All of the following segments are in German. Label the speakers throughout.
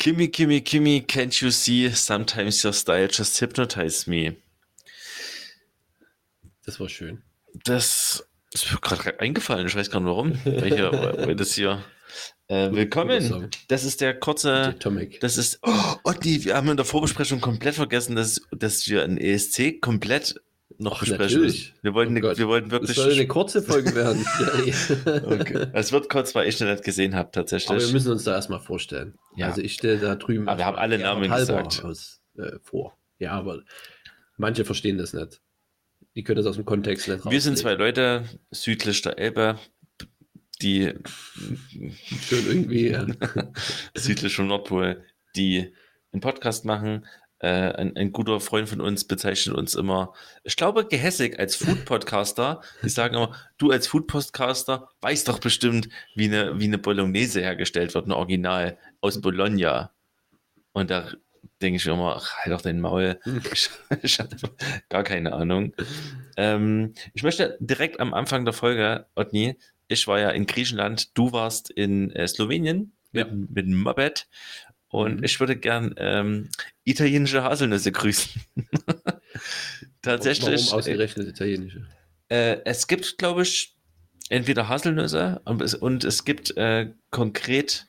Speaker 1: Kimmy, Kimmy, Kimmy, can't you see? Sometimes your style just hypnotize me.
Speaker 2: Das war schön.
Speaker 1: Das ist mir gerade eingefallen. Ich weiß gar nicht warum. Weil, hier, weil das hier. Äh, willkommen. Das ist der kurze.
Speaker 2: Atomic.
Speaker 1: Das ist. Oh, Otti, wir haben in der Vorbesprechung komplett vergessen, dass, dass wir ein ESC komplett noch
Speaker 2: natürlich.
Speaker 1: Wir wollten,
Speaker 2: Oh Gott.
Speaker 1: wir wollten wirklich.
Speaker 2: soll eine kurze Folge werden.
Speaker 1: okay. Es wird kurz, weil ich noch nicht gesehen habe, tatsächlich.
Speaker 2: Aber wir müssen uns da erstmal vorstellen.
Speaker 1: Ja.
Speaker 2: Also ich stelle da drüben.
Speaker 1: Aber wir haben alle Namen gesagt.
Speaker 2: Aus, äh, vor. Ja, aber manche verstehen das nicht. Die können das aus dem Kontext nicht
Speaker 1: wir sind zwei Leute südlich der Elbe, die
Speaker 2: Schön irgendwie. äh,
Speaker 1: südlich vom Nordpol, die einen Podcast machen. Äh, ein, ein guter Freund von uns bezeichnet uns immer, ich glaube, gehässig als Food-Podcaster. Die sagen immer, du als Food-Podcaster weißt doch bestimmt, wie eine, wie eine Bolognese hergestellt wird, ein Original aus Bologna. Und da denke ich immer, ach, halt doch dein Maul. Ich, ich hatte gar keine Ahnung. Ähm, ich möchte direkt am Anfang der Folge, Otni, ich war ja in Griechenland, du warst in äh, Slowenien
Speaker 2: Ja.
Speaker 1: mit, mit Moped und
Speaker 2: Mhm.
Speaker 1: ich würde gern ähm, italienische Haselnüsse grüßen. Tatsächlich.
Speaker 2: Warum ausgerechnet italienische?
Speaker 1: Äh, es gibt, glaube ich, entweder Haselnüsse und es, und es gibt äh, konkret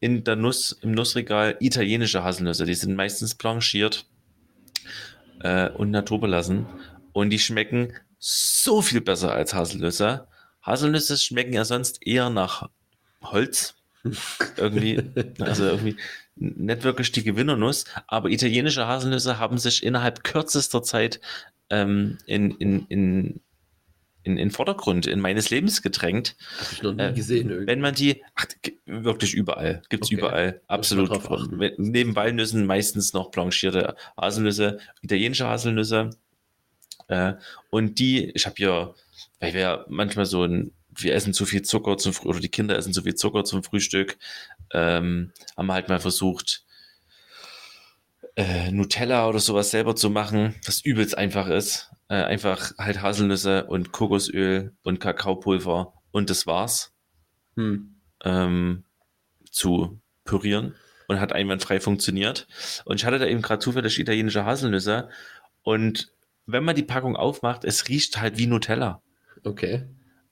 Speaker 1: in der Nuss, im Nussregal italienische Haselnüsse. Die sind meistens blanchiert äh, und naturbelassen und die schmecken so viel besser als Haselnüsse. Haselnüsse schmecken ja sonst eher nach Holz. Irgendwie, also irgendwie nicht wirklich die Gewinnernuss, aber italienische Haselnüsse haben sich innerhalb kürzester Zeit ähm, in, in, in, in, in Vordergrund in meines Lebens gedrängt.
Speaker 2: Habe ich noch nie
Speaker 1: Äh,
Speaker 2: gesehen. Irgendwie.
Speaker 1: Wenn man die, ach, wirklich überall, gibt's
Speaker 2: Okay.
Speaker 1: überall, absolut. Neben Walnüssen meistens noch blanchierte Haselnüsse, italienische Haselnüsse. Äh, und die, ich habe hier, weil wir ja manchmal so ein, wir essen zu viel Zucker zum Früh oder die Kinder essen zu viel Zucker zum Frühstück, ähm, haben wir halt mal versucht, äh, Nutella oder sowas selber zu machen, was übelst einfach ist. Äh, einfach halt Haselnüsse und Kokosöl und Kakaopulver und das war's
Speaker 2: Hm.
Speaker 1: ähm, zu pürieren und hat einwandfrei funktioniert. Und ich hatte da eben gerade zufällig italienische Haselnüsse und wenn man die Packung aufmacht, es riecht halt wie Nutella.
Speaker 2: Okay.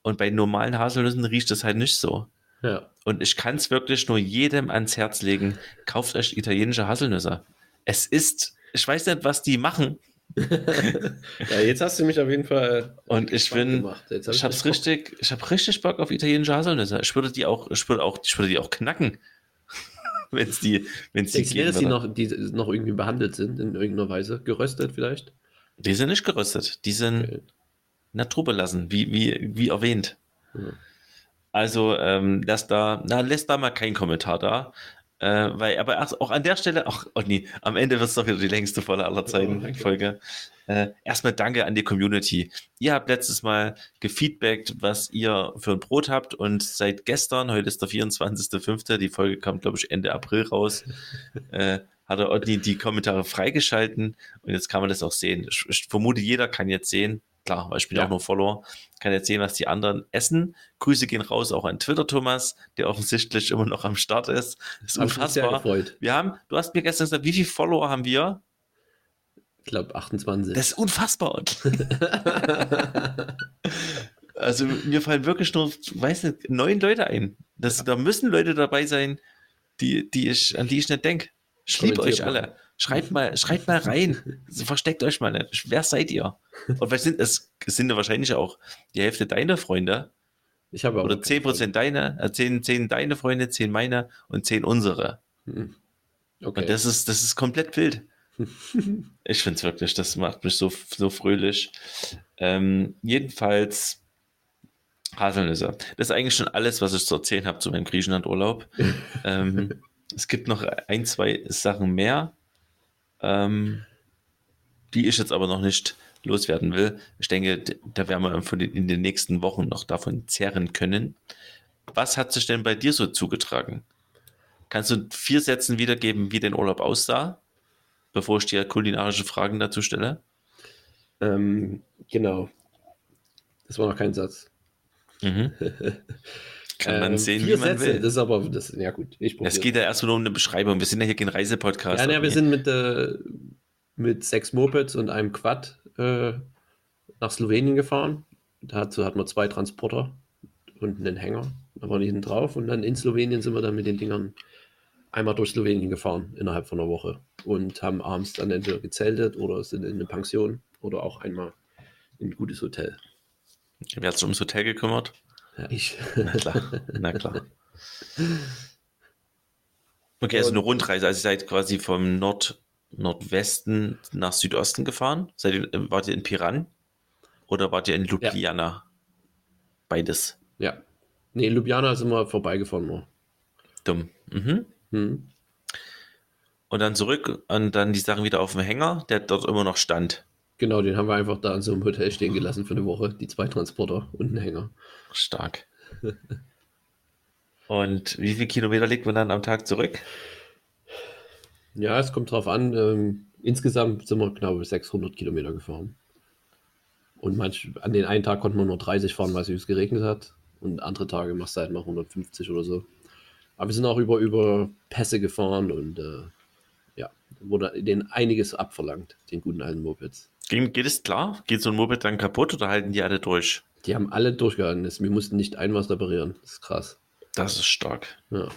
Speaker 1: Und bei normalen Haselnüssen riecht es halt nicht so.
Speaker 2: Ja.
Speaker 1: Und ich kann es wirklich nur jedem ans Herz legen. Kauft euch italienische Haselnüsse. Es ist, ich weiß nicht, was die machen.
Speaker 2: ja, jetzt hast du mich auf jeden Fall. äh,
Speaker 1: Und ich bin-
Speaker 2: gemacht. Jetzt hab
Speaker 1: Ich hab's richtig, ich hab richtig Bock auf italienische Haselnüsse. Ich würde die auch, ich würde auch, ich würde die auch knacken. wenn es die, wenn es die
Speaker 2: dass die noch, die noch irgendwie behandelt sind in irgendeiner Weise? Geröstet vielleicht?
Speaker 1: Die sind nicht geröstet. Die sind
Speaker 2: Okay.
Speaker 1: Naturbelassen, wie, wie, wie erwähnt.
Speaker 2: Ja.
Speaker 1: Also, ähm, lass da, na, lässt da mal keinen Kommentar da. Äh, weil, aber auch an der Stelle, ach, oh nee, am Ende wird es doch wieder die längste Volle aller Zeiten
Speaker 2: danke.
Speaker 1: Folge. Äh, erstmal danke an die Community. Ihr habt letztes Mal gefeedbackt, was ihr für ein Brot habt und seit gestern, heute ist der 24.05., die Folge kam, glaube ich, Ende April raus, äh, hat der Otni die Kommentare freigeschalten und jetzt kann man das auch sehen. Ich, ich vermute, jeder kann jetzt sehen, klar, weil ich bin
Speaker 2: Ja.
Speaker 1: auch nur Follower, kann jetzt sehen, was die anderen essen. Grüße gehen raus auch an Twitter, Thomas, der offensichtlich immer noch am Start ist. Das ist unfassbar. Wir haben, du hast mir gestern gesagt, wie viele Follower haben wir?
Speaker 2: Ich glaube 28.
Speaker 1: Das ist unfassbar. also mir fallen wirklich nur, weiß nicht, neun Leute ein. Das, Da müssen Leute dabei sein, die, die ich, an die ich nicht denke. Ich liebe euch alle. Schreibt mal, schreibt mal rein. Versteckt euch mal nicht. Wer seid ihr? Und was sind es? Sind wahrscheinlich auch die Hälfte deiner Freunde
Speaker 2: ich habe
Speaker 1: oder 10% deine, äh, 10, 10 deine Freunde, 10 meine und 10 unsere.
Speaker 2: Hm. Okay.
Speaker 1: Und das ist, das ist komplett wild. ich finde es wirklich, das macht mich so, so fröhlich. Ähm, jedenfalls Haselnüsse. Das ist eigentlich schon alles, was ich zu erzählen habe zu meinem Griechenland-Urlaub. ähm, es gibt noch ein, zwei Sachen mehr, ähm, die ich jetzt aber noch nicht loswerden will. Ich denke, da werden wir den, in den nächsten Wochen noch davon zehren können. Was hat sich denn bei dir so zugetragen? Kannst du vier Sätzen wiedergeben, wie dein Urlaub aussah, bevor ich dir kulinarische Fragen dazu stelle?
Speaker 2: ähm, genau. Das war noch kein Satz.
Speaker 1: Mhm. Kann man
Speaker 2: Ähm,
Speaker 1: sehen,
Speaker 2: vier
Speaker 1: wie man
Speaker 2: Sätze,
Speaker 1: will.
Speaker 2: das ist aber, das, ja gut, ich
Speaker 1: Es geht ja erst nur um eine Beschreibung. Wir sind ja hier kein Reisepodcast.
Speaker 2: Ja, ne, wir sind mit, äh, mit sechs Mopeds und einem Quad äh, nach Slowenien gefahren. Dazu hatten wir zwei Transporter und einen Hänger. Da waren die hinten drauf. Und dann in Slowenien sind wir dann mit den Dingern einmal durch Slowenien gefahren innerhalb von einer Woche. Und haben abends dann entweder gezeltet oder sind in eine Pension oder auch einmal in ein gutes Hotel.
Speaker 1: Wer hat sich ums Hotel gekümmert?
Speaker 2: Ja, ich.
Speaker 1: Na klar, na klar. Okay, also eine Rundreise. Also ihr seid quasi vom Nord Nordwesten nach Südosten gefahren. Seid ihr, äh, wart ihr in Piran oder wart ihr in Ljubljana? Beides.
Speaker 2: ja. Nee, in Ljubljana sind wir vorbeigefahren nur.
Speaker 1: Dumm. Mhm.
Speaker 2: Hm.
Speaker 1: Und dann zurück und dann die Sachen wieder auf dem Hänger, der dort immer noch stand.
Speaker 2: Genau, den haben wir einfach da in so einem Hotel stehen gelassen für eine Woche. Die zwei Transporter und einen Hänger.
Speaker 1: Stark. Und wie viele Kilometer legt man dann am Tag zurück?
Speaker 2: Ja, es kommt drauf an. Ähm, insgesamt sind wir knapp 600 Kilometer gefahren. Und manch, an den einen Tag konnten wir nur 30 fahren, weil es geregnet hat. Und andere Tage machst du halt mal 150 oder so. Aber wir sind auch über, über Pässe gefahren und äh, ja, wurde denen einiges abverlangt, den guten alten Mopeds.
Speaker 1: Ging, geht es klar? Geht so ein Moped dann kaputt oder halten die alle durch?
Speaker 2: Die haben alle durchgehalten. Wir mussten nicht ein was reparieren. Das ist krass.
Speaker 1: Das ist stark.
Speaker 2: Ja.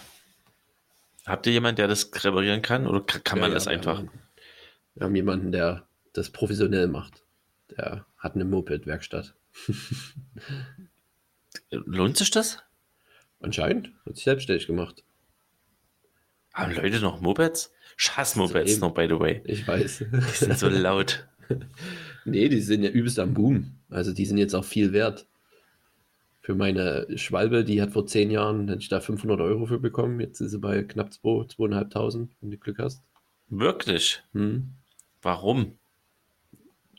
Speaker 1: Habt ihr jemanden, der das reparieren kann oder ka- kann
Speaker 2: Ja,
Speaker 1: man
Speaker 2: ja,
Speaker 1: das
Speaker 2: wir
Speaker 1: einfach?
Speaker 2: Haben, wir haben jemanden, der das professionell macht. Der hat eine Moped-Werkstatt.
Speaker 1: Lohnt sich das?
Speaker 2: Anscheinend. Hat sich selbstständig gemacht.
Speaker 1: Haben Leute noch Mopeds? Ich hasse Mopeds
Speaker 2: eben.
Speaker 1: noch, by the way.
Speaker 2: Ich weiß.
Speaker 1: Die sind so laut.
Speaker 2: Nee, die sind ja übelst am Boom. Also die sind jetzt auch viel wert. Für meine Schwalbe, die hat vor zehn Jahren, hätte ich da 500 Euro für bekommen. Jetzt ist sie bei knapp 2, 2.500, wenn du Glück hast.
Speaker 1: Wirklich?
Speaker 2: Hm.
Speaker 1: Warum?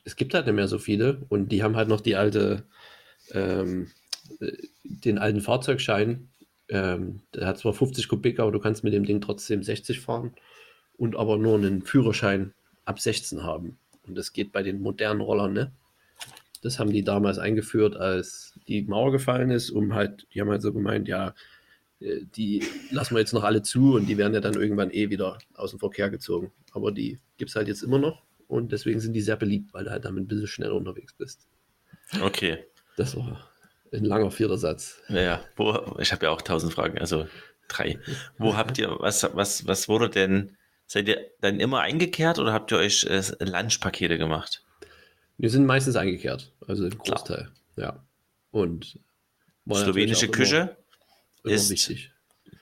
Speaker 2: Es gibt halt nicht mehr so viele und die haben halt noch die alte, ähm, äh, den alten Fahrzeugschein. Ähm, der hat zwar 50 Kubik, aber du kannst mit dem Ding trotzdem 60 fahren und aber nur einen Führerschein ab 16 haben. Und das geht bei den modernen Rollern, ne? Das haben die damals eingeführt, als die Mauer gefallen ist, um halt, die haben halt so gemeint, ja, äh, die lassen wir jetzt noch alle zu und die werden ja dann irgendwann eh wieder aus dem Verkehr gezogen. Aber die gibt es halt jetzt immer noch und deswegen sind die sehr beliebt, weil du halt damit ein bisschen schneller unterwegs bist.
Speaker 1: Okay.
Speaker 2: Das war ein langer vierter Satz.
Speaker 1: Naja, wo, ich habe ja auch tausend Fragen, also drei. Wo habt ihr, was, was, was wurde denn, seid ihr dann immer eingekehrt oder habt ihr euch äh, Lunchpakete gemacht?
Speaker 2: Wir sind meistens eingekehrt, also im Großteil. Ja. Und
Speaker 1: Slowenische Küche
Speaker 2: Immer, immer
Speaker 1: ist-
Speaker 2: wichtig.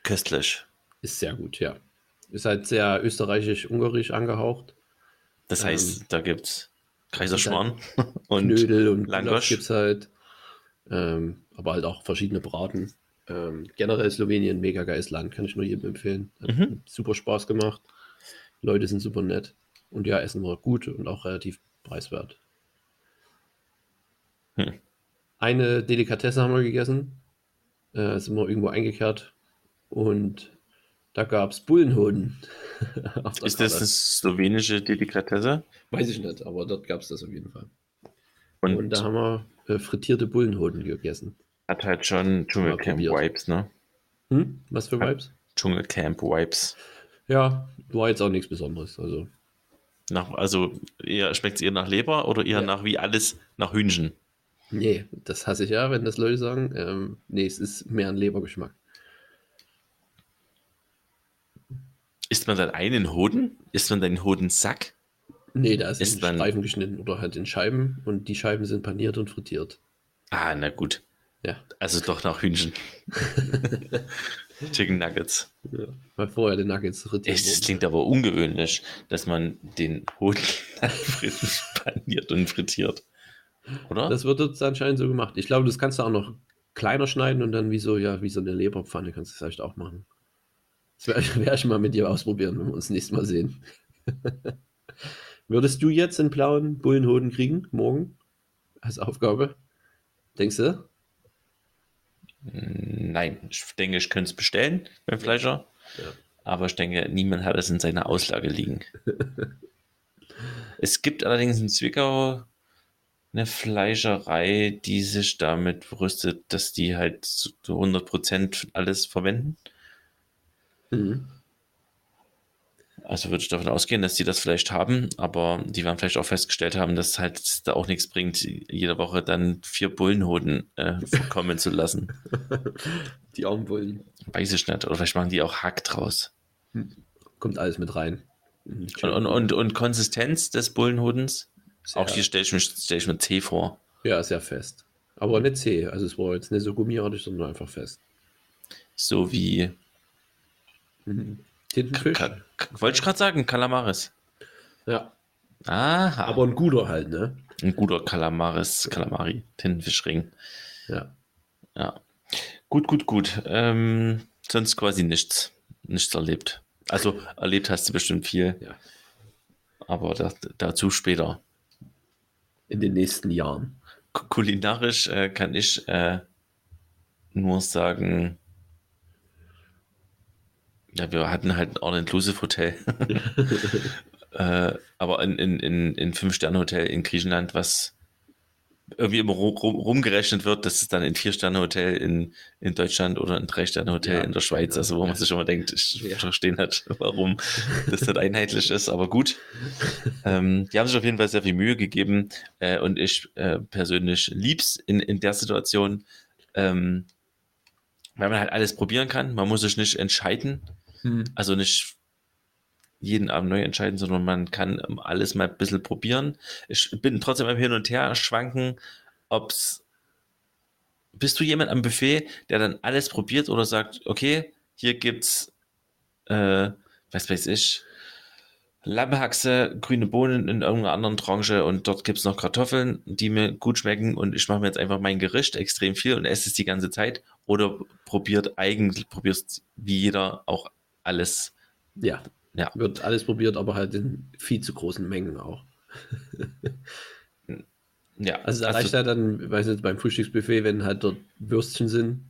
Speaker 1: köstlich.
Speaker 2: Ist sehr gut, ja. Ist halt sehr österreichisch-ungarisch angehaucht.
Speaker 1: Das
Speaker 2: Ähm,
Speaker 1: heißt, da gibt's Kaiserschmarrn und
Speaker 2: Knödel und
Speaker 1: Langosch.
Speaker 2: gibt es halt. Ähm, aber halt auch verschiedene Braten. Ähm, generell Slowenien mega geiles Land, kann ich nur jedem empfehlen. Hat
Speaker 1: Mhm.
Speaker 2: super Spaß gemacht. Leute sind super nett. Und ja, Essen war gut und auch relativ preiswert.
Speaker 1: Hm.
Speaker 2: Eine Delikatesse haben wir gegessen. Äh, sind wir irgendwo eingekehrt. Und da gab es Bullenhoden.
Speaker 1: Ist das eine slowenische Delikatesse?
Speaker 2: Weiß ich nicht, aber dort gab es das auf jeden Fall.
Speaker 1: Und,
Speaker 2: Und da haben wir äh, frittierte Bullenhoden gegessen.
Speaker 1: hat halt schon Dschungelcamp. Vibes, ne?
Speaker 2: Hm? Was für Vibes?
Speaker 1: Dschungelcamp Vibes.
Speaker 2: Ja, war jetzt auch nichts Besonderes. Also,
Speaker 1: Nach, also schmeckt es eher nach Leber oder eher
Speaker 2: Ja.
Speaker 1: nach wie alles nach Hühnchen?
Speaker 2: nee, das hasse ich ja, wenn das Leute sagen. Ähm, nee, es ist mehr ein Lebergeschmack.
Speaker 1: Isst man dann einen Hoden? Isst man einen Hodensack?
Speaker 2: Nee, da ist,
Speaker 1: Ist
Speaker 2: in Streifen geschnitten oder halt in Scheiben und die Scheiben sind paniert und frittiert.
Speaker 1: Ah, na gut.
Speaker 2: Ja,
Speaker 1: Also doch nach Hühnchen. Chicken Nuggets.
Speaker 2: ja. weil vorher die Nuggets frittiert
Speaker 1: Es, das klingt aber ungewöhnlich, dass man den Hoden paniert und frittiert. Oder?
Speaker 2: Das wird jetzt anscheinend so gemacht. Ich glaube, das kannst du auch noch kleiner schneiden und dann wie so, ja, wie so eine Leberpfanne kannst du es vielleicht auch machen. Das werde werd ich mal mit dir ausprobieren, wenn wir uns nächstes Mal sehen. Würdest du jetzt einen blauen Bullenhoden kriegen, morgen, als Aufgabe? Denkst du?
Speaker 1: Nein, ich denke, ich könnte es bestellen beim Fleischer.
Speaker 2: Ja.
Speaker 1: Aber ich denke, niemand hat es in seiner Auslage liegen. es gibt allerdings in Zwickau eine Fleischerei, die sich damit brüstet, dass die halt zu 100% alles verwenden.
Speaker 2: Mhm.
Speaker 1: Also würde ich davon ausgehen, dass die das vielleicht haben, aber die werden vielleicht auch festgestellt haben, dass halt da auch nichts bringt, jede Woche dann vier Bullenhoden äh, kommen zu lassen.
Speaker 2: Die Augenbullen.
Speaker 1: Weiß ich nicht. Oder vielleicht machen die auch Hack draus.
Speaker 2: Kommt alles mit rein.
Speaker 1: Und, und, und, und Konsistenz des Bullenhodens,
Speaker 2: Sehr-
Speaker 1: auch hier stelle ich, mir- stell ich mir C vor.
Speaker 2: Ja, sehr fest. Aber nicht zäh. Also es war jetzt nicht so gummiartig, sondern einfach fest.
Speaker 1: So wie,
Speaker 2: Tintenfisch?
Speaker 1: Ka Ka- wollte ich gerade sagen, Kalamaris.
Speaker 2: Ja.
Speaker 1: Aha,
Speaker 2: Aber ein guter halt, ne?
Speaker 1: ein guter Kalamaris, Kalamari, Tintenfischring.
Speaker 2: Ja.
Speaker 1: Ja. Gut, gut, gut. Ähm, sonst quasi nichts. Nichts erlebt. Also erlebt hast du bestimmt viel,
Speaker 2: Ja.
Speaker 1: aber da, dazu später.
Speaker 2: In den nächsten Jahren.
Speaker 1: Kulinarisch äh, kann ich äh, nur sagen, ja, wir hatten halt ein All-Inclusive-Hotel. äh, aber ein in, in, in Fünf-Sterne-Hotel in Griechenland, was irgendwie immer rum, rum, rumgerechnet wird, dass es dann in Vier-Sterne-Hotel in, in Deutschland oder ein Drei-Sterne-Hotel
Speaker 2: Ja,
Speaker 1: in der Schweiz, also wo man sich immer denkt, ich
Speaker 2: Ja.
Speaker 1: verstehe nicht, warum das nicht einheitlich ist, aber gut. Ähm, die haben sich auf jeden Fall sehr viel Mühe gegeben äh, und ich äh, persönlich lieb's in, in der Situation, ähm, weil man halt alles probieren kann. Man muss sich nicht entscheiden, also nicht jeden Abend neu entscheiden, sondern man kann alles mal ein bisschen probieren. Ich bin trotzdem am Hin und Her schwanken, ob's bist du jemand am Buffet, der dann alles probiert oder sagt, okay, hier gibt's äh, was weiß ich, Lammhaxe, grüne Bohnen in irgendeiner anderen Tranche und dort gibt's noch Kartoffeln, die mir gut schmecken und ich mache mir jetzt einfach mein Gericht extrem viel und esse es die ganze Zeit oder probiert eigentlich, probierst wie jeder auch alles.
Speaker 2: Ja.
Speaker 1: Ja.
Speaker 2: Wird alles probiert, aber halt in viel zu großen Mengen auch.
Speaker 1: Ja,
Speaker 2: Also da reicht halt dann, ich weiß nicht, beim Frühstücksbuffet, wenn halt dort Würstchen sind,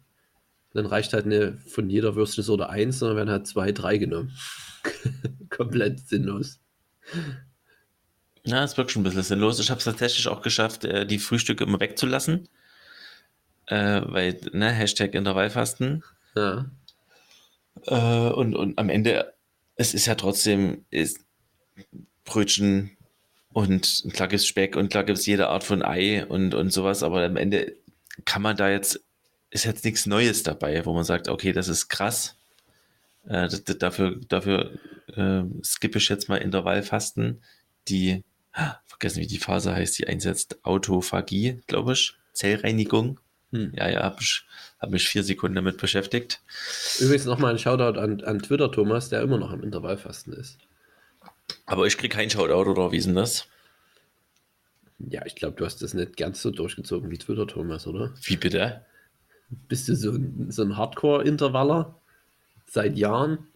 Speaker 2: dann reicht halt eine von jeder Würstchensorte eins, sondern werden halt zwei, drei genommen. Komplett sinnlos.
Speaker 1: Ja, es wirkt schon ein bisschen sinnlos. Ich habe es tatsächlich auch geschafft, äh, die Frühstücke immer wegzulassen. Äh, weil, ne, Hashtag Intervallfasten.
Speaker 2: Ja.
Speaker 1: Äh, und, und am Ende, es ist ja trotzdem ist Brötchen und klar gibt es Speck und klar gibt es jede Art von Ei und, und sowas, aber am Ende kann man da jetzt, ist jetzt nichts Neues dabei, wo man sagt, okay, das ist krass. Äh, dafür dafür äh, skippe ich jetzt mal Intervallfasten, die, ah, vergessen wie die Phase heißt, die einsetzt, Autophagie, glaube ich, Zellreinigung.
Speaker 2: Hm.
Speaker 1: Ja, ja, habe ich, hab mich vier Sekunden damit beschäftigt.
Speaker 2: Übrigens nochmal ein Shoutout an, an Twitter, Thomas, der immer noch im Intervallfasten ist.
Speaker 1: Aber ich krieg kein Shoutout oder wie ist denn das?
Speaker 2: Ja, ich glaube, du hast das nicht ganz so durchgezogen wie Twitter, Thomas, oder?
Speaker 1: Wie bitte?
Speaker 2: Bist du so ein, so ein Hardcore-Intervaller? Seit Jahren?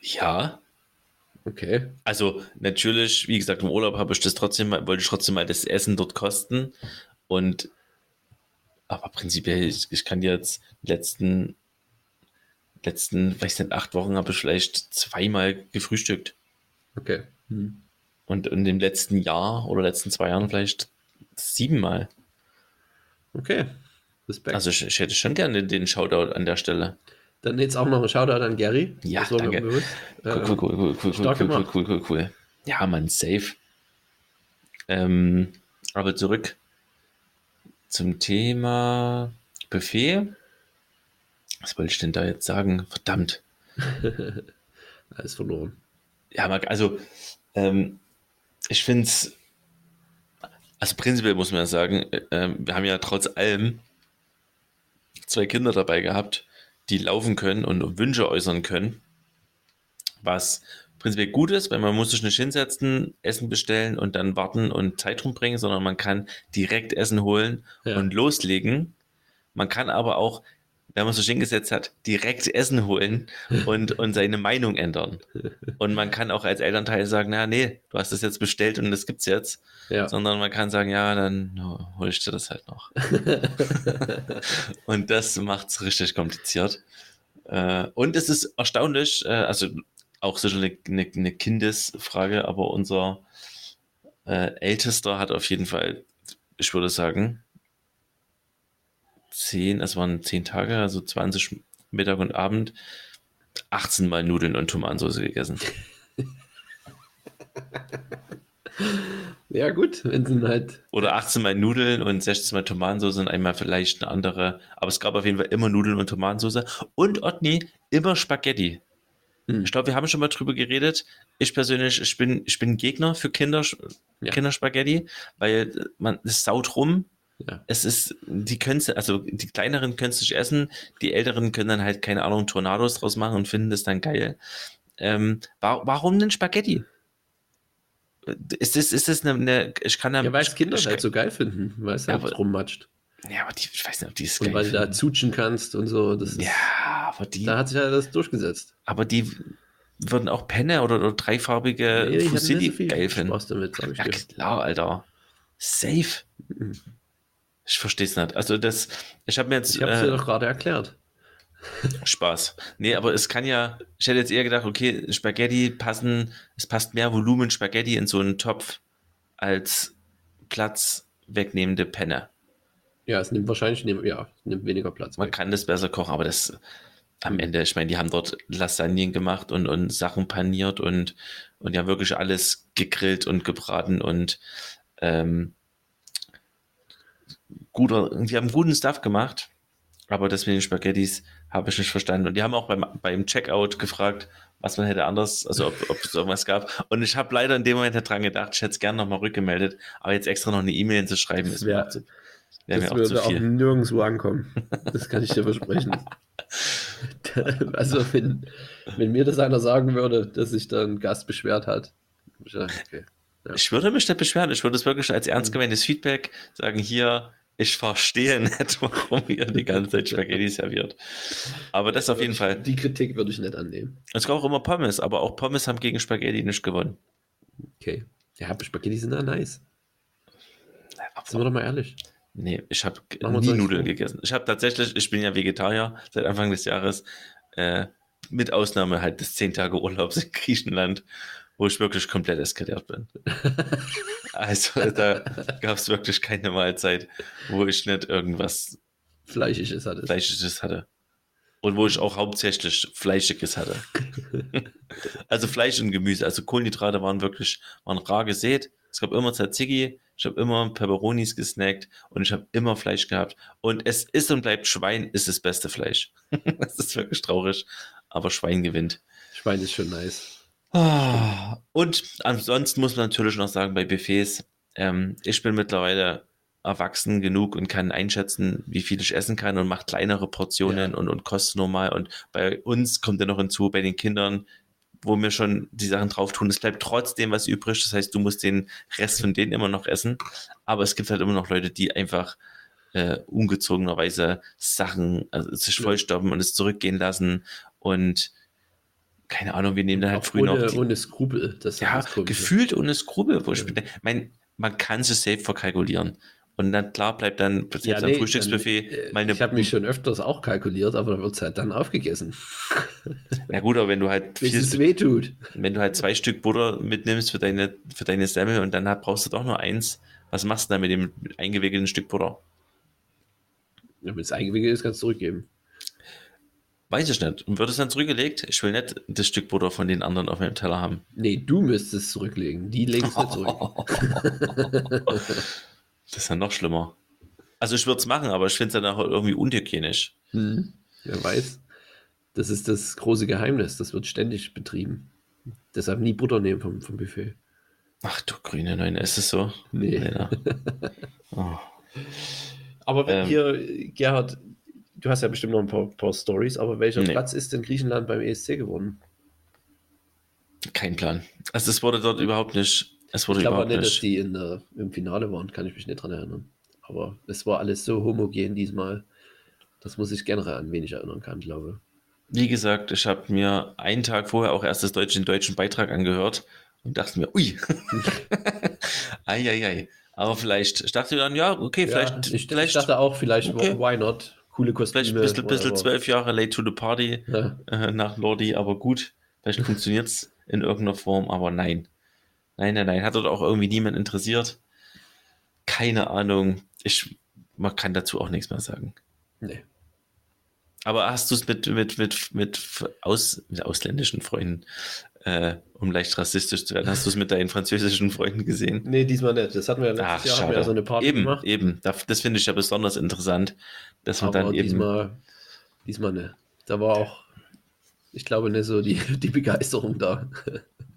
Speaker 1: Ja.
Speaker 2: Okay.
Speaker 1: Also natürlich, wie gesagt, im Urlaub habe ich das trotzdem mal, wollte ich trotzdem mal das Essen dort kosten. Und aber prinzipiell, ich, ich kann dir jetzt letzten, letzten, weiß nicht, acht Wochen habe ich vielleicht zweimal gefrühstückt.
Speaker 2: Okay. Hm.
Speaker 1: Und in dem letzten Jahr oder letzten zwei Jahren vielleicht siebenmal.
Speaker 2: Okay. Respekt.
Speaker 1: Also ich, ich hätte schon gerne den Shoutout an der Stelle.
Speaker 2: Dann jetzt auch noch ein Shoutout an Gary.
Speaker 1: Ja, danke. Cool,
Speaker 2: Ähm,
Speaker 1: cool, cool, cool, cool, cool, cool,
Speaker 2: gemacht.
Speaker 1: cool, cool, cool. Ja, man, safe. Ähm, aber zurück zum Thema Buffet. Was wollte ich denn da jetzt sagen? Verdammt.
Speaker 2: Alles verloren.
Speaker 1: Ja, Marc, also ähm, ich finde es, also prinzipiell muss man ja sagen, äh, ähm, wir haben ja trotz allem zwei Kinder dabei gehabt, die laufen können und Wünsche äußern können, was prinzipiell gut ist, weil man muss sich nicht hinsetzen, Essen bestellen und dann warten und Zeit rumbringen, sondern man kann direkt Essen holen
Speaker 2: Ja.
Speaker 1: und loslegen. Man kann aber auch, wenn man sich hingesetzt hat, direkt Essen holen und, und seine Meinung ändern. Und man kann auch als Elternteil sagen, na nee, du hast das jetzt bestellt und das gibt's jetzt.
Speaker 2: Ja.
Speaker 1: Sondern man kann sagen, ja, dann oh, hol ich dir das halt noch. und das macht's richtig kompliziert. Äh, und es ist erstaunlich, äh, also auch sicher eine, eine, Kindesfrage, aber unser äh, Ältester hat auf jeden Fall ich würde sagen, 10, es waren 10 Tage, also 20 Mittag und Abend, 18 Mal Nudeln und Tomatensauce gegessen.
Speaker 2: Ja, gut, wenn sie halt.
Speaker 1: Oder 18 Mal Nudeln und 16 Mal Tomatensauce und einmal vielleicht eine andere. Aber es gab auf jeden Fall immer Nudeln und Tomatensauce. Und Otni, immer Spaghetti. Hm. Ich glaube, wir haben schon mal drüber geredet. Ich persönlich, ich bin, ich bin Gegner für Kinder, ja. Kinderspaghetti, weil man, es saut rum. Ja. Es ist, die können also die kleineren können es nicht essen, die älteren können dann halt, keine Ahnung, Tornados draus machen und finden das dann geil. Ähm, warum denn Spaghetti? Ist das, ist das eine, eine ich kann da.
Speaker 2: Ja, weil es Kinder halt so geil finden, weil es ja, halt rummatscht.
Speaker 1: Ja, aber die, ich weiß nicht, ob die es
Speaker 2: Und weil du da zutschen kannst und so. Das
Speaker 1: ist, ja, aber die.
Speaker 2: Da hat sich ja das durchgesetzt.
Speaker 1: Aber die würden auch Penne oder, oder dreifarbige
Speaker 2: nee, Fusilli so
Speaker 1: geil finden.
Speaker 2: Spaß damit,
Speaker 1: sag ich ja, dir. klar, Alter. Safe. Mhm. Ich verstehe es nicht. Also das, ich habe mir jetzt.
Speaker 2: Ich habe es äh, dir doch gerade erklärt.
Speaker 1: Spaß. Nee, aber es kann ja, ich hätte jetzt eher gedacht, okay, Spaghetti passen, es passt mehr Volumen Spaghetti in so einen Topf als Platz wegnehmende Penne.
Speaker 2: Ja, es nimmt wahrscheinlich ja, nimmt weniger Platz.
Speaker 1: Man weg. kann das besser kochen, aber das am Ende, ich meine, die haben dort Lasagnen gemacht und, und Sachen paniert und, und ja wirklich alles gegrillt und gebraten und ähm, guter, die haben guten Stuff gemacht, aber das mit den Spaghettis habe ich nicht verstanden. Und die haben auch beim, beim Checkout gefragt, was man hätte anders, also ob, ob es irgendwas gab. Und ich habe leider in dem Moment dran gedacht, ich hätte es gerne nochmal rückgemeldet, aber jetzt extra noch eine E-Mail hinzuschreiben, ist
Speaker 2: wär, wär das würde auch nirgendwo ankommen. Das kann ich dir versprechen. also wenn, wenn mir das einer sagen würde, dass sich da ein Gast beschwert hat,
Speaker 1: okay. ja. ich würde mich nicht beschweren. Ich würde es wirklich als ernst gemeintes Feedback sagen, hier, ich verstehe nicht, warum ihr die ganze Zeit Spaghetti serviert. Aber das auf jeden Fall.
Speaker 2: Die Kritik würde ich nicht annehmen.
Speaker 1: Es gab auch immer Pommes, aber auch Pommes haben gegen Spaghetti nicht gewonnen.
Speaker 2: Okay. Ja, aber Spaghetti sind da nice. Sind wir doch mal ehrlich.
Speaker 1: Nee, ich habe nie Nudeln gegessen. Ich habe tatsächlich, ich bin ja Vegetarier seit Anfang des Jahres, äh, mit Ausnahme halt des 10 Tage Urlaubs in Griechenland wo ich wirklich komplett eskaliert bin. also da gab es wirklich keine Mahlzeit, wo ich nicht irgendwas
Speaker 2: Fleischiges hatte.
Speaker 1: Fleischiges hatte. Und wo ich auch hauptsächlich Fleischiges hatte. also Fleisch und Gemüse. Also Kohlenhydrate waren wirklich, waren rar gesät. Es gab immer Tzatziki, ich habe immer Peperonis gesnackt und ich habe immer Fleisch gehabt. Und es ist und bleibt Schwein ist das beste Fleisch. das ist wirklich traurig, aber Schwein gewinnt.
Speaker 2: Schwein ist schon nice.
Speaker 1: Ah, und ansonsten muss man natürlich noch sagen, bei Buffets, ähm, ich bin mittlerweile erwachsen genug und kann einschätzen, wie viel ich essen kann und mache kleinere Portionen ja. und, und koste normal. Und bei uns kommt ja noch hinzu, bei den Kindern, wo wir schon die Sachen drauf tun, es bleibt trotzdem was übrig. Das heißt, du musst den Rest von denen immer noch essen. Aber es gibt halt immer noch Leute, die einfach äh, ungezogenerweise Sachen also sich vollstoppen und es zurückgehen lassen. Und keine Ahnung, wir nehmen dann halt früh
Speaker 2: ohne,
Speaker 1: noch.
Speaker 2: Die, ohne Skrupel.
Speaker 1: Das ja, gefühlt ohne Skrupel. Wo ja. ich, mein, man kann sie safe verkalkulieren. Und dann klar bleibt dann
Speaker 2: ja, nee, am Frühstücksbuffet dann, äh, meine. Ich habe mich schon öfters auch kalkuliert, aber da wird es halt dann aufgegessen.
Speaker 1: Na gut, aber wenn du halt
Speaker 2: Bis es weh tut.
Speaker 1: Wenn du halt zwei Stück Butter mitnimmst für deine, für deine Semmel und dann brauchst du doch nur eins, was machst du dann mit dem eingewickelten Stück Butter?
Speaker 2: Ja, wenn es eingewickelt ist, kannst du zurückgeben.
Speaker 1: Weiß ich nicht. Und wird es dann zurückgelegt? Ich will nicht das Stück Butter von den anderen auf meinem Teller haben.
Speaker 2: Nee, du müsstest es zurücklegen. Die legen es nicht zurück.
Speaker 1: das ist ja noch schlimmer. Also ich würde es machen, aber ich finde es dann auch irgendwie unhygienisch.
Speaker 2: Hm, wer weiß. Das ist das große Geheimnis. Das wird ständig betrieben. Deshalb nie Butter nehmen vom, vom Buffet.
Speaker 1: Ach du grüne Neun, ist es so?
Speaker 2: Nee. nee ne? oh. Aber wenn ähm, hier, Gerhard, du hast ja bestimmt noch ein paar, paar Stories, aber welcher nee. Platz ist denn Griechenland beim ESC gewonnen?
Speaker 1: Kein Plan. Also es wurde dort überhaupt nicht. Es wurde
Speaker 2: ich
Speaker 1: glaube
Speaker 2: nicht, dass die in, uh, im Finale waren, kann ich mich nicht dran erinnern. Aber es war alles so homogen diesmal. Das muss ich generell an wenig erinnern kann, glaube
Speaker 1: Wie gesagt, ich habe mir einen Tag vorher auch erst das Deutsche, den deutschen Beitrag angehört und dachte mir, ui, ei, Aber vielleicht, ich dachte dann, ja, okay, vielleicht.
Speaker 2: Ja, ich, vielleicht, ich dachte auch, vielleicht, okay. why not? coole Kostüme.
Speaker 1: Vielleicht ein bisschen, bisschen zwölf Jahre late to the party ja. äh, nach Lordi, aber gut, vielleicht funktioniert es in irgendeiner Form, aber nein. Nein, nein, nein, hat dort auch irgendwie niemand interessiert. keine Ahnung. Ich, man kann dazu auch nichts mehr sagen.
Speaker 2: Nee.
Speaker 1: Aber hast du es mit, mit, mit, mit, aus, mit ausländischen Freunden, äh, um leicht rassistisch zu werden, hast du es mit deinen französischen Freunden gesehen?
Speaker 2: Nee, diesmal nicht. Das hatten wir letztes
Speaker 1: Ach,
Speaker 2: Jahr wir
Speaker 1: schade.
Speaker 2: ja so eine Party
Speaker 1: eben,
Speaker 2: gemacht.
Speaker 1: eben. Das, das finde ich ja besonders interessant, dass man
Speaker 2: Aber
Speaker 1: dann eben.
Speaker 2: diesmal, diesmal nicht. Da war auch, ich glaube, nicht so die, die Begeisterung da.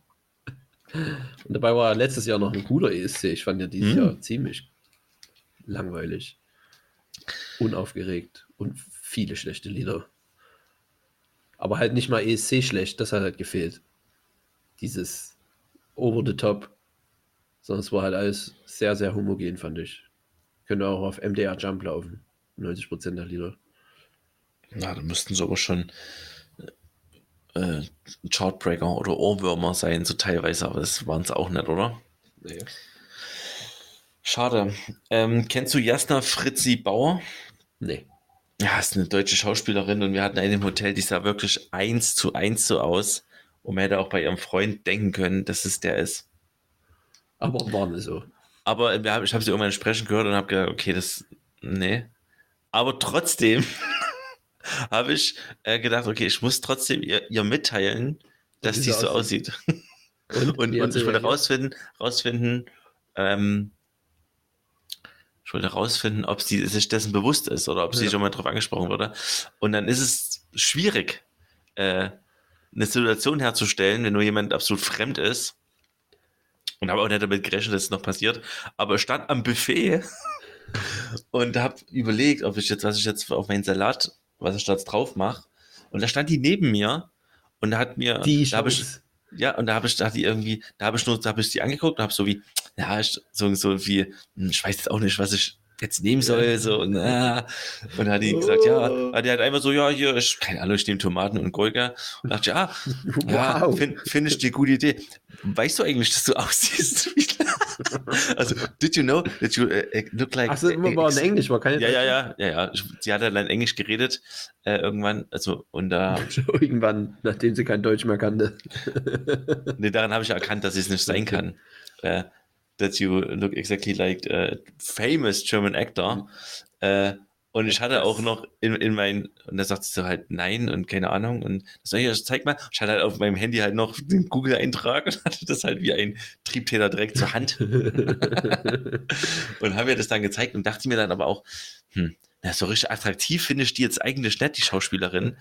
Speaker 2: Und dabei war letztes Jahr noch ein cooler ESC. Ich fand ja dieses
Speaker 1: Hm.
Speaker 2: Jahr ziemlich langweilig, unaufgeregt und viele schlechte Lieder. Aber halt nicht mal ESC schlecht, das hat halt gefehlt. Dieses over the top. Sondern es war halt alles sehr, sehr homogen, fand ich. Könnte auch auf MDR Jump laufen. 90% der Lieder.
Speaker 1: Na, da müssten sie aber schon äh, Chartbreaker oder Ohrwürmer sein, so teilweise, aber das waren es auch nicht, oder?
Speaker 2: Nee.
Speaker 1: Schade. Ähm, kennst du Jasna Fritzi Bauer?
Speaker 2: Nee.
Speaker 1: Ja, ist eine deutsche Schauspielerin und wir hatten eine im Hotel, die sah wirklich eins zu eins so aus. Und man hätte auch bei ihrem Freund denken können, dass es der ist.
Speaker 2: Aber war nicht so.
Speaker 1: Aber haben, ich habe sie irgendwann sprechen gehört und habe gedacht, okay, das, nee. Aber trotzdem habe ich äh, gedacht, okay, ich muss trotzdem ihr, ihr mitteilen, dass
Speaker 2: Wie
Speaker 1: die
Speaker 2: sie
Speaker 1: so aussieht.
Speaker 2: Und,
Speaker 1: Und, und ich wollte rausfinden, rausfinden, ähm, ich wollte rausfinden, ob sie sich dessen bewusst ist oder ob sie
Speaker 2: Ja.
Speaker 1: schon mal drauf angesprochen wurde. Und dann ist es schwierig, äh, eine Situation herzustellen, wenn nur jemand absolut fremd ist. Und habe auch nicht damit gerechnet, dass es noch passiert. Aber ich stand am Buffet und habe überlegt, ob ich jetzt, was ich jetzt auf meinen Salat, was ich da jetzt drauf mache. Und da stand die neben mir und da hat mir,
Speaker 2: Die
Speaker 1: da habe ich, ja, und da habe ich, da hat die irgendwie, da habe ich nur, da habe ich die angeguckt und habe so wie, ja, ich- so, so wie, hm, ich weiß jetzt auch nicht, was ich jetzt nehmen soll, so, und, ah. und da hat die gesagt, ja,
Speaker 2: Oh.
Speaker 1: die hat einfach so, ja, hier, ich, keine Ahnung, ich nehme Tomaten und Gurke und dachte, ah, ja,
Speaker 2: Wow.
Speaker 1: finde find ich die gute Idee. Weißt du eigentlich, dass du aussiehst? wie- also, did you know that you uh, look like...
Speaker 2: Achso, immer war in Englisch, war keine
Speaker 1: Ja, ja, ja, ja, ja. Sie hat dann Englisch geredet, äh, irgendwann, also, und da,
Speaker 2: Irgendwann, nachdem sie kein Deutsch mehr kannte.
Speaker 1: nee, daran habe ich erkannt, dass es nicht sein kann. Äh, that you look exactly like a famous German actor. Äh, und ich hatte auch noch in, in mein, und da sagte sie halt nein und keine Ahnung. Und das soll ich euch zeig mal. Ich hatte halt auf meinem Handy halt noch den Google-Eintrag und hatte das halt wie ein Triebtäter direkt zur Hand und habe mir das dann gezeigt und dachte mir dann aber auch, hm, na, so richtig attraktiv finde ich die jetzt eigentlich nicht, die Schauspielerin.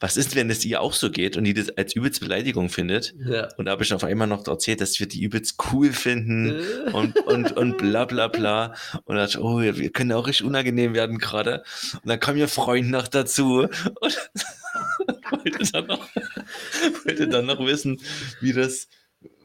Speaker 1: Was ist, wenn es ihr auch so geht und die das als übelst Beleidigung findet?
Speaker 2: ja.
Speaker 1: Und da habe ich auf einmal noch erzählt, dass wir die übelst cool finden und, und, und bla bla bla. Und da dachte ich, oh, wir können auch richtig unangenehm werden gerade. Und dann kam ihr Freund noch dazu und wollte dann noch, wollte dann noch wissen, wie das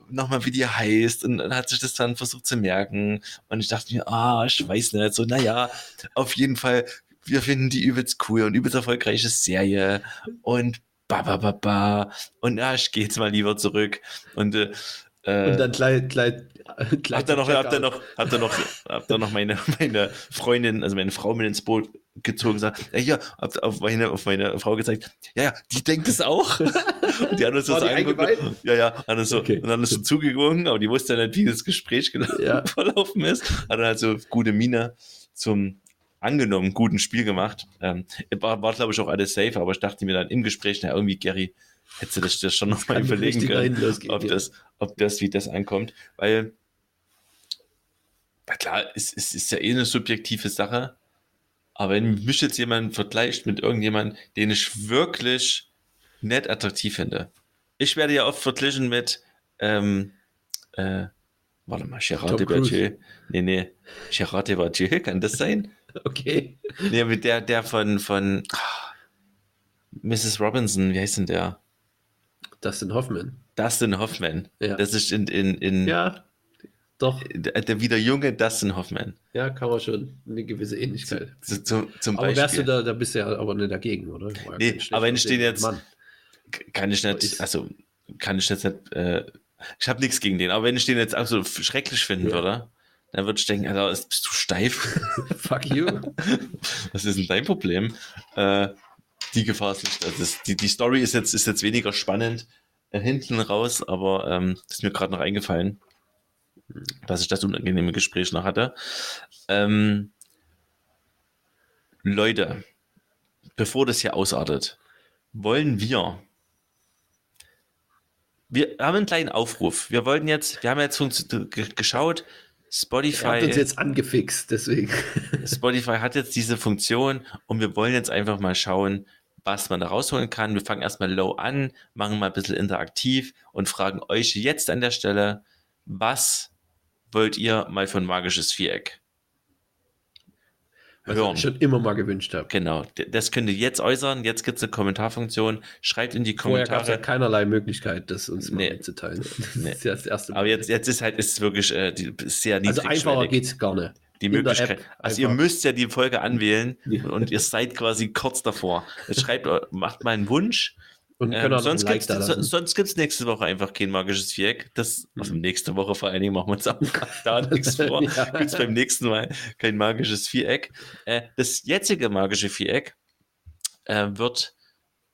Speaker 1: nochmal wie die heißt und dann hat sich das dann versucht zu merken und ich dachte mir, ah, ich weiß nicht, so, naja, auf jeden Fall, wir finden die übelst cool und übelst erfolgreiche Serie und ba ba ba ba und ja, ich gehe jetzt mal lieber zurück und äh,
Speaker 2: Und dann gleich, gleich, gleich
Speaker 1: ihr noch,
Speaker 2: zum
Speaker 1: habt ihr
Speaker 2: Checkout.
Speaker 1: noch, habt ihr noch, habt ihr noch meine, meine Freundin, also meine Frau mit ins Boot gezogen gesagt, ja, hier, habt ihr auf meine, auf meine Frau gezeigt, ja, ja, die denkt es auch. Und die hat uns das angeguckt. Ja, ja, hat uns so,
Speaker 2: Okay.
Speaker 1: und dann ist so zugegangen, aber die wusste ja nicht, wie das Gespräch genau
Speaker 2: Ja.
Speaker 1: verlaufen ist. Hat dann halt so gute Miene zum angenommen guten Spiel gemacht. Ähm, war, war glaube ich, auch alles safe, aber ich dachte mir dann im Gespräch, na, irgendwie, Gary, hättest du das, das schon noch mal
Speaker 2: kann
Speaker 1: überlegen können ob
Speaker 2: ja.
Speaker 1: das, ob das, wie das ankommt, weil, na klar, es, es ist ja eh eine subjektive Sache, aber wenn mich jetzt jemand vergleicht mit irgendjemandem, den ich wirklich nett attraktiv finde, ich werde ja oft verglichen mit, ähm, äh, warte mal, Gerard. Depardieu. Nee, nee, Gerard Depardieu, kann das sein?
Speaker 2: Okay.
Speaker 1: Nee, mit der, der von, von Mrs. Robinson, wie heißt denn der?
Speaker 2: Dustin Hoffman.
Speaker 1: Dustin Hoffman.
Speaker 2: Ja.
Speaker 1: Das ist in, in, in
Speaker 2: Ja, doch.
Speaker 1: der, der wieder junge Dustin Hoffman.
Speaker 2: Ja, kann man schon eine gewisse Ähnlichkeit.
Speaker 1: So, zum, zum
Speaker 2: Aber
Speaker 1: Beispiel.
Speaker 2: wärst du da, da bist du ja aber nicht dagegen, oder? War
Speaker 1: Nee, aber wenn ich den jetzt-
Speaker 2: Mann.
Speaker 1: kann ich nicht, also kann ich jetzt nicht, äh, ich habe nichts gegen den, aber wenn ich den jetzt absolut schrecklich finden
Speaker 2: Ja.
Speaker 1: würde, dann würde ich denken, Alter, ist- bist du steif?
Speaker 2: Fuck you.
Speaker 1: Was ist denn dein Problem? Äh, die Gefahr ist nicht, also das, die, die Story ist jetzt, ist jetzt weniger spannend äh, hinten raus, aber ähm, das ist mir gerade noch eingefallen. dass ich das unangenehme Gespräch noch hatte. Ähm, Leute, bevor das hier ausartet, wollen wir. Wir haben einen kleinen Aufruf. Wir wollten jetzt, wir haben jetzt geschaut, Spotify.
Speaker 2: Hat uns jetzt angefixt, deswegen.
Speaker 1: Spotify hat jetzt diese Funktion und wir wollen jetzt einfach mal schauen, was man da rausholen kann. Wir fangen erstmal low an, machen mal ein bisschen interaktiv und fragen euch jetzt an der Stelle, was wollt ihr mal für ein magisches Viereck?
Speaker 2: Was hören. ich schon immer mal gewünscht habe.
Speaker 1: Genau, das könnt ihr jetzt äußern. Jetzt gibt es eine Kommentarfunktion. Schreibt in die Kommentare. Vorher gab ja
Speaker 2: keinerlei Möglichkeit, das uns nee. mal mitzuteilen.
Speaker 1: Das nee. ist ja das erste Mal. Aber jetzt, jetzt ist halt ist wirklich äh, die, sehr
Speaker 2: niedrig. Also einfacher geht es gar nicht.
Speaker 1: Die Möglichkeit. Also ihr müsst ja die Folge anwählen und ihr seid quasi kurz davor. Schreibt, macht mal einen Wunsch und ähm, sonst gibt es sonst nächste Woche einfach kein magisches Viereck. Das, also mhm. nächste Woche vor allen Dingen machen wir uns auch da nichts vor. ja. Gibt es beim nächsten Mal kein magisches Viereck. Äh, das jetzige magische Viereck äh, wird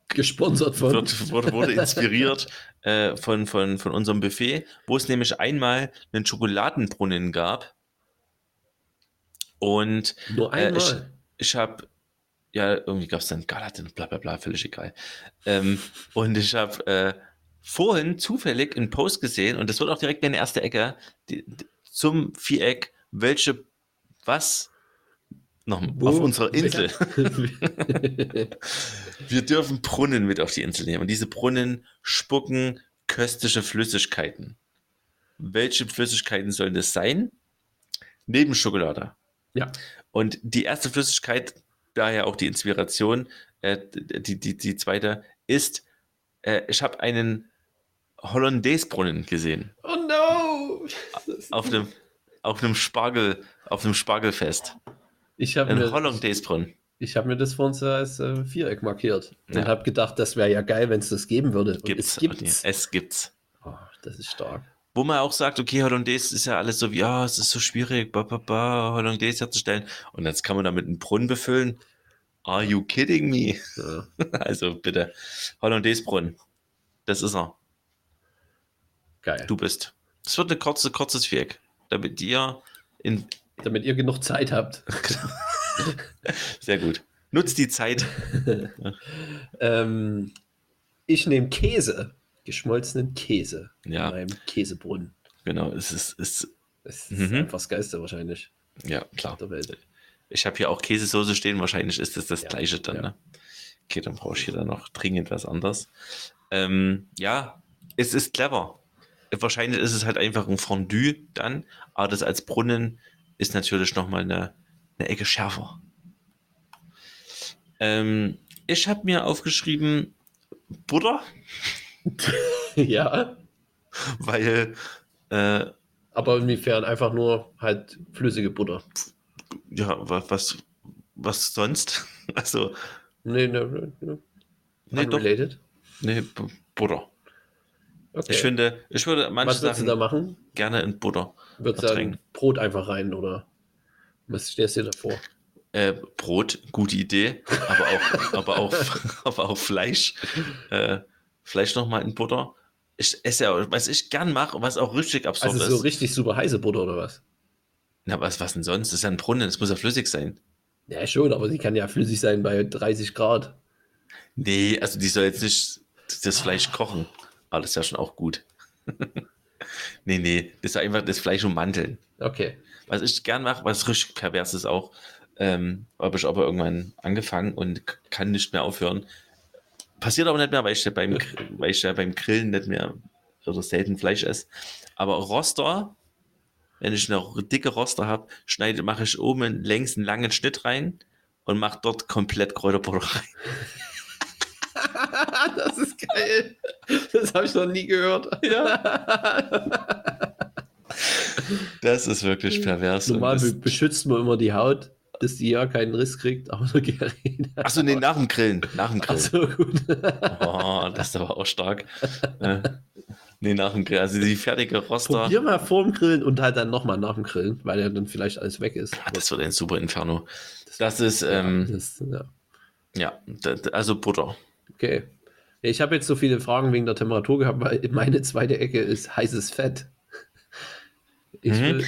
Speaker 2: gesponsert von.
Speaker 1: Wird, wurde, wurde inspiriert äh, von, von, von unserem Buffet, wo es nämlich einmal einen Schokoladenbrunnen gab. Und
Speaker 2: Nur einmal.
Speaker 1: ich, ich habe ja, irgendwie gab es dann Galatin, bla bla bla, völlig egal. Ähm, und ich habe äh, vorhin zufällig einen Post gesehen und das wird auch direkt meine erste Ecke die, die, zum Viereck, welche, was noch Wo? auf unserer Insel. Wir dürfen Brunnen mit auf die Insel nehmen und diese Brunnen spucken köstliche Flüssigkeiten. Welche Flüssigkeiten sollen das sein? Neben Schokolade.
Speaker 2: Ja.
Speaker 1: Und die erste Flüssigkeit, daher auch die Inspiration. Äh, die, die, die zweite ist, äh, ich habe einen Hollandaise-Brunnen gesehen.
Speaker 2: Oh no!
Speaker 1: Auf einem, auf einem Spargel, auf einem Spargelfest.
Speaker 2: Ich habe mir
Speaker 1: Hollandaise-Brunnen.
Speaker 2: Ich habe mir das vor uns als äh, Viereck markiert und ja. habe gedacht, das wäre ja geil, wenn es das geben würde.
Speaker 1: Gibt's, es gibt's. Es gibt's.
Speaker 2: Oh, das ist stark.
Speaker 1: Wo man auch sagt, okay, Hollandaise ist ja alles so wie, ja, es ist so schwierig, ba, ba, ba, Hollandaise herzustellen. Und jetzt kann man damit einen Brunnen befüllen. Are you kidding me? Ja. Also bitte, Hollandaise-Brunnen. Das ist er.
Speaker 2: Geil.
Speaker 1: Du bist. Das wird ein kurze, kurzes Viereck, damit ihr in.
Speaker 2: Damit ihr genug Zeit habt.
Speaker 1: Sehr gut. Nutzt die Zeit.
Speaker 2: ähm, ich nehme Käse geschmolzenen Käse
Speaker 1: ja.
Speaker 2: in meinem Käsebrunnen.
Speaker 1: Genau, es ist,
Speaker 2: es, es ist mhm. einfach das Geiste wahrscheinlich.
Speaker 1: Ja, klar. Ich habe hier auch Käsesoße stehen, wahrscheinlich ist es das, das ja, gleiche dann. Ja. Ne? Okay, dann brauche ich hier dann noch dringend was anderes. Ähm, ja, es ist clever. Wahrscheinlich ist es halt einfach ein Fondue dann, aber das als Brunnen ist natürlich nochmal eine, eine Ecke schärfer. Ähm, ich habe mir aufgeschrieben Butter.
Speaker 2: Ja.
Speaker 1: Weil. Äh,
Speaker 2: Aber inwiefern einfach nur halt flüssige Butter.
Speaker 1: Ja, was, was sonst? Also.
Speaker 2: Nee, nee, nee. nee. nee
Speaker 1: Unrelated? Nee, Butter. Okay. Ich finde, ich würde
Speaker 2: manche Was du da machen?
Speaker 1: gerne in Butter.
Speaker 2: Würdest du Brot einfach rein oder was stellst du dir da vor?
Speaker 1: Äh, Brot, gute Idee, aber auch, aber auch, aber auch Fleisch. Äh, vielleicht nochmal in Butter. Ich esse ja, was ich gern mache, was auch richtig absurd
Speaker 2: also
Speaker 1: ist.
Speaker 2: Also so richtig super heiße Butter oder was?
Speaker 1: Na, was, was denn sonst? Das ist ja ein Brunnen, das muss ja flüssig sein.
Speaker 2: Ja, schon, aber sie kann ja flüssig sein bei 30 Grad.
Speaker 1: Nee, also die soll jetzt nicht das Fleisch kochen. Aber das ist ja schon auch gut. nee, nee, das ist einfach das Fleisch ummanteln.
Speaker 2: Okay.
Speaker 1: Was ich gern mache, was richtig pervers ist auch, ähm, habe ich aber irgendwann angefangen und kann nicht mehr aufhören, Passiert aber nicht mehr, weil ich ja beim, weil ich ja beim Grillen nicht mehr oder selten Fleisch esse. Aber Roster, wenn ich eine dicke Roster habe, schneide, mache ich oben längs einen langen Schnitt rein und mache dort komplett Kräuterbutter rein.
Speaker 2: das ist geil. Das habe ich noch nie gehört.
Speaker 1: Ja. Das ist wirklich pervers.
Speaker 2: Normal beschützt man immer die Haut dass die ja keinen Riss kriegt, aber der
Speaker 1: Gerät. Achso, nee, nach dem Grillen. Nach dem Grillen. Achso, gut. Oh, das ist aber auch stark. Nee, nach dem Grillen. Also die fertige Roster.
Speaker 2: Probier mal vor dem Grillen und halt dann nochmal nach dem Grillen, weil ja dann vielleicht alles weg ist.
Speaker 1: Ach, das wird ein super Inferno. Das, das ist, ähm, das, ja. ja, also Butter.
Speaker 2: Okay. Ich habe jetzt so viele Fragen wegen der Temperatur gehabt, weil meine zweite Ecke ist heißes Fett. Ich
Speaker 1: Mhm.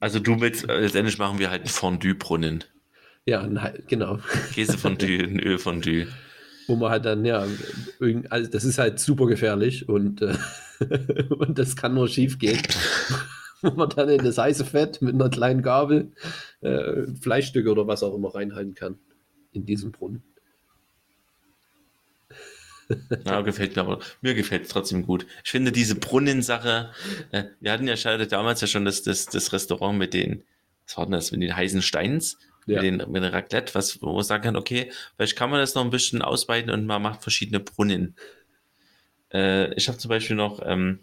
Speaker 1: Also du willst, äh, letztendlich machen wir halt einen Fondue-Brunnen.
Speaker 2: ja, ein, genau.
Speaker 1: Käsefondue, ein Ölfondue.
Speaker 2: Wo man halt dann, ja, also das ist halt super gefährlich und, äh, und das kann nur schief gehen. Wo man dann in das heiße Fett mit einer kleinen Gabel äh, Fleischstücke oder was auch immer reinhalten kann. In diesem Brunnen.
Speaker 1: Ja, gefällt mir aber. Mir gefällt es trotzdem gut. Ich finde diese Brunnensache, äh, wir hatten ja schade damals ja schon das, das, das Restaurant mit den, was war denn das, mit den heißen Steins,
Speaker 2: Ja.
Speaker 1: mit, den, mit den Raclette, was, wo man sagen kann, okay, vielleicht kann man das noch ein bisschen ausweiten und man macht verschiedene Brunnen. Äh, ich habe zum Beispiel noch, ähm,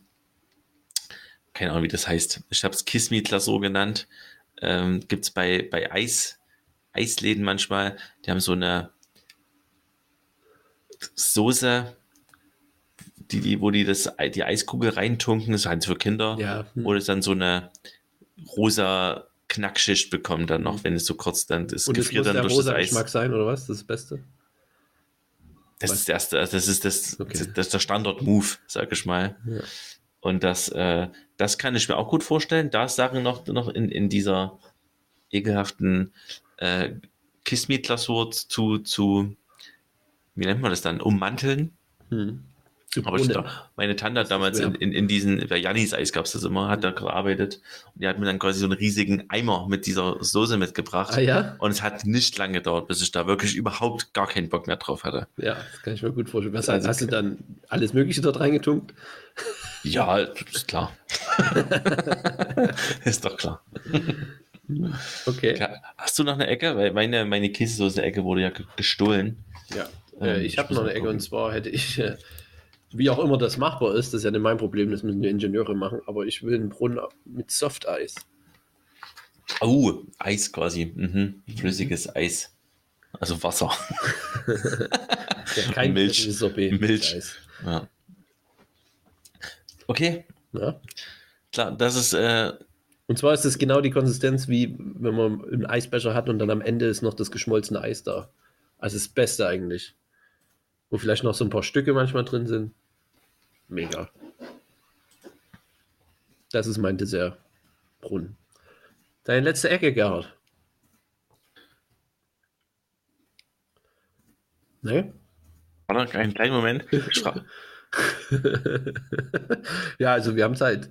Speaker 1: keine Ahnung, wie das heißt. Ich habe es Kiss Me Glasur genannt. Ähm, Gibt es bei, bei Eis, Eisläden manchmal. Die haben so eine Soße, die, die, wo die das, die Eiskugel reintunken, das ist halt für Kinder.
Speaker 2: Ja, hm.
Speaker 1: Wo es dann so eine rosa Knackschicht bekommt dann noch, wenn es so kurz dann, das
Speaker 2: Und muss
Speaker 1: dann
Speaker 2: der
Speaker 1: durch das
Speaker 2: rosa
Speaker 1: Eis.
Speaker 2: Geschmack sein, oder was? Das ist das Beste?
Speaker 1: Das ist, das, also das ist das,
Speaker 2: Okay.
Speaker 1: das, das ist der Standard-Move, sag ich mal.
Speaker 2: Ja.
Speaker 1: Und das, äh, das kann ich mir auch gut vorstellen. Da ist Sachen noch, noch in, in dieser ekelhaften äh, Kiss-Me-Glasur zu, zu, wie nennt man das dann, ummanteln.
Speaker 2: Hm.
Speaker 1: Aber ich, meine Tante hat damals in, in, in diesen, bei Jannis Eis gab es das immer, hat da gearbeitet und die hat mir dann quasi so einen riesigen Eimer mit dieser Soße mitgebracht.
Speaker 2: Ah ja?
Speaker 1: Und es hat nicht lange gedauert, bis ich da wirklich überhaupt gar keinen Bock mehr drauf hatte.
Speaker 2: Ja, das kann ich mir gut vorstellen. Was
Speaker 1: Also-
Speaker 2: hast du dann alles Mögliche dort reingetunkt?
Speaker 1: Ja, ist klar. ist doch klar.
Speaker 2: Okay.
Speaker 1: Hast du noch eine Ecke? Weil meine, meine Käsesoße-Ecke wurde ja ge- gestohlen.
Speaker 2: Ja.
Speaker 1: Ähm,
Speaker 2: Äh, ich habe noch
Speaker 1: mal
Speaker 2: eine Ecke und zwar hätte ich, äh, wie auch immer das machbar ist, das ist ja nicht mein Problem, das müssen die Ingenieure machen, aber ich will einen Brunnen mit Softeis.
Speaker 1: Oh, Eis quasi. Mhm. Flüssiges Eis. Also Wasser.
Speaker 2: Ja, kein
Speaker 1: Milch.
Speaker 2: Sorbet.
Speaker 1: Milch.
Speaker 2: Eis.
Speaker 1: Ja. Okay,
Speaker 2: Ja.
Speaker 1: klar, das ist, äh,
Speaker 2: Und zwar ist es genau die Konsistenz, wie wenn man einen Eisbecher hat und dann am Ende ist noch das geschmolzene Eis da. Also das Beste eigentlich. Wo vielleicht noch so ein paar Stücke manchmal drin sind. Mega. Das ist mein Dessertbrunnen. Deine letzte Ecke, Gerhard. Ne?
Speaker 1: warte, einen kleinen Moment.
Speaker 2: Ja, also wir haben Zeit.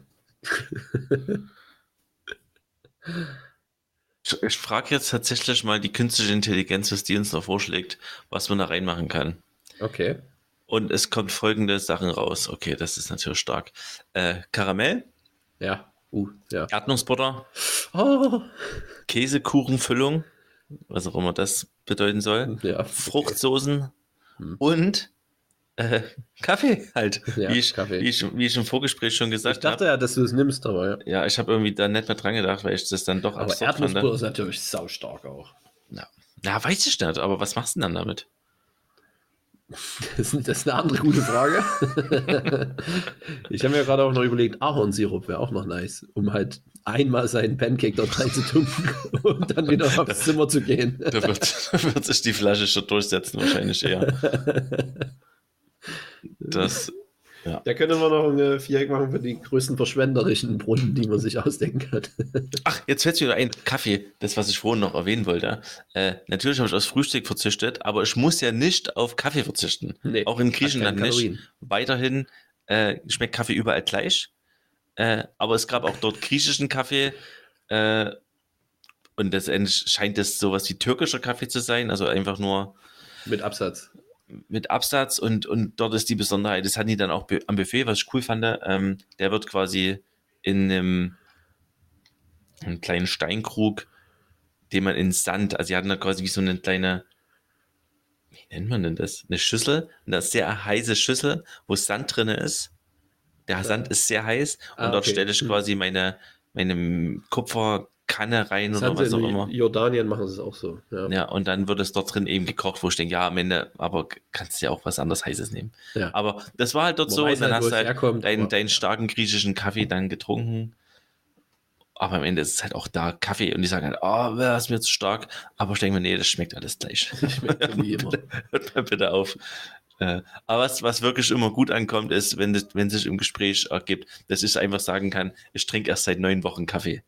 Speaker 1: ich, ich frage jetzt tatsächlich mal die künstliche Intelligenz, was die uns noch vorschlägt, was man da reinmachen kann.
Speaker 2: Okay.
Speaker 1: Und es kommt folgende Sachen raus. Okay, das ist natürlich stark. Äh, Karamell,
Speaker 2: Ja. Uh, ja.
Speaker 1: Erdnussbutter,
Speaker 2: Oh.
Speaker 1: Käsekuchenfüllung, was auch immer das bedeuten soll,
Speaker 2: Ja.
Speaker 1: Fruchtsoßen
Speaker 2: Hm.
Speaker 1: und äh, Kaffee halt.
Speaker 2: Ja,
Speaker 1: wie, ich,
Speaker 2: Kaffee.
Speaker 1: Wie, ich, wie ich im Vorgespräch schon
Speaker 2: Ich
Speaker 1: gesagt
Speaker 2: dachte
Speaker 1: habe.
Speaker 2: ja, dass du es nimmst, aber ja.
Speaker 1: Ja, ich habe irgendwie da nicht mehr dran gedacht, weil ich das dann doch
Speaker 2: Aber
Speaker 1: absurd fand.
Speaker 2: Erdnussbutter ist natürlich saustark auch.
Speaker 1: Ja. Na, weiß ich nicht, aber was machst du denn dann damit?
Speaker 2: Das ist, das ist eine andere gute Frage. ich habe mir gerade auch noch überlegt, Ahornsirup wäre auch noch nice, um halt einmal seinen Pancake dort reinzutunken und dann wieder aufs Zimmer zu gehen.
Speaker 1: Da wird, da wird sich die Flasche schon durchsetzen, wahrscheinlich eher. Das,
Speaker 2: Da können wir noch ein Viereck machen für die größten verschwenderischen Brunnen, die man sich ausdenken kann.
Speaker 1: ach, jetzt fällt mir wieder ein, Kaffee, das, was ich vorhin noch erwähnen wollte. Äh, natürlich habe ich aufs Frühstück verzichtet, aber ich muss ja nicht auf Kaffee verzichten.
Speaker 2: Nee,
Speaker 1: Auch in Griechenland nicht. Weiterhin äh, schmeckt Kaffee überall gleich. Äh, aber es gab auch dort griechischen Kaffee. Äh, und letztendlich scheint es sowas wie türkischer Kaffee zu sein. Also einfach nur
Speaker 2: Mit Absatz.
Speaker 1: Mit Absatz und, und dort ist die Besonderheit, das hatten die dann auch am Buffet, was ich cool fand, ähm, der wird quasi in einem, einem kleinen Steinkrug, den man in Sand, also die hatten da quasi wie so eine kleine, wie nennt man denn das? Eine Schüssel, eine sehr heiße Schüssel, wo Sand drin ist. Der Sand ist sehr heiß und
Speaker 2: Ah,
Speaker 1: dort
Speaker 2: okay.
Speaker 1: stelle ich
Speaker 2: Hm.
Speaker 1: quasi meine, meine Kupferkanne rein
Speaker 2: Das
Speaker 1: oder was auch
Speaker 2: in
Speaker 1: immer.
Speaker 2: Jordanien machen sie es auch so. Ja.
Speaker 1: Ja, und dann wird es dort drin eben gekocht, wo ich denke, ja, am Ende, aber kannst du ja auch was anderes Heißes nehmen.
Speaker 2: Ja.
Speaker 1: Aber das war halt dort
Speaker 2: Man
Speaker 1: so, und dann
Speaker 2: halt,
Speaker 1: hast du halt
Speaker 2: herkommt,
Speaker 1: deinen, deinen starken griechischen Kaffee dann getrunken. Aber am Ende ist es halt auch da Kaffee und die sagen halt, oh, das ist mir zu stark. Aber ich denke mir, nee, das schmeckt alles gleich.
Speaker 2: Schmeckt wie immer.
Speaker 1: Hört mal bitte auf. Äh, aber was, was wirklich immer gut ankommt, ist, wenn, das, wenn sich im Gespräch ergibt, dass ich einfach sagen kann, ich trinke erst seit neun Wochen Kaffee.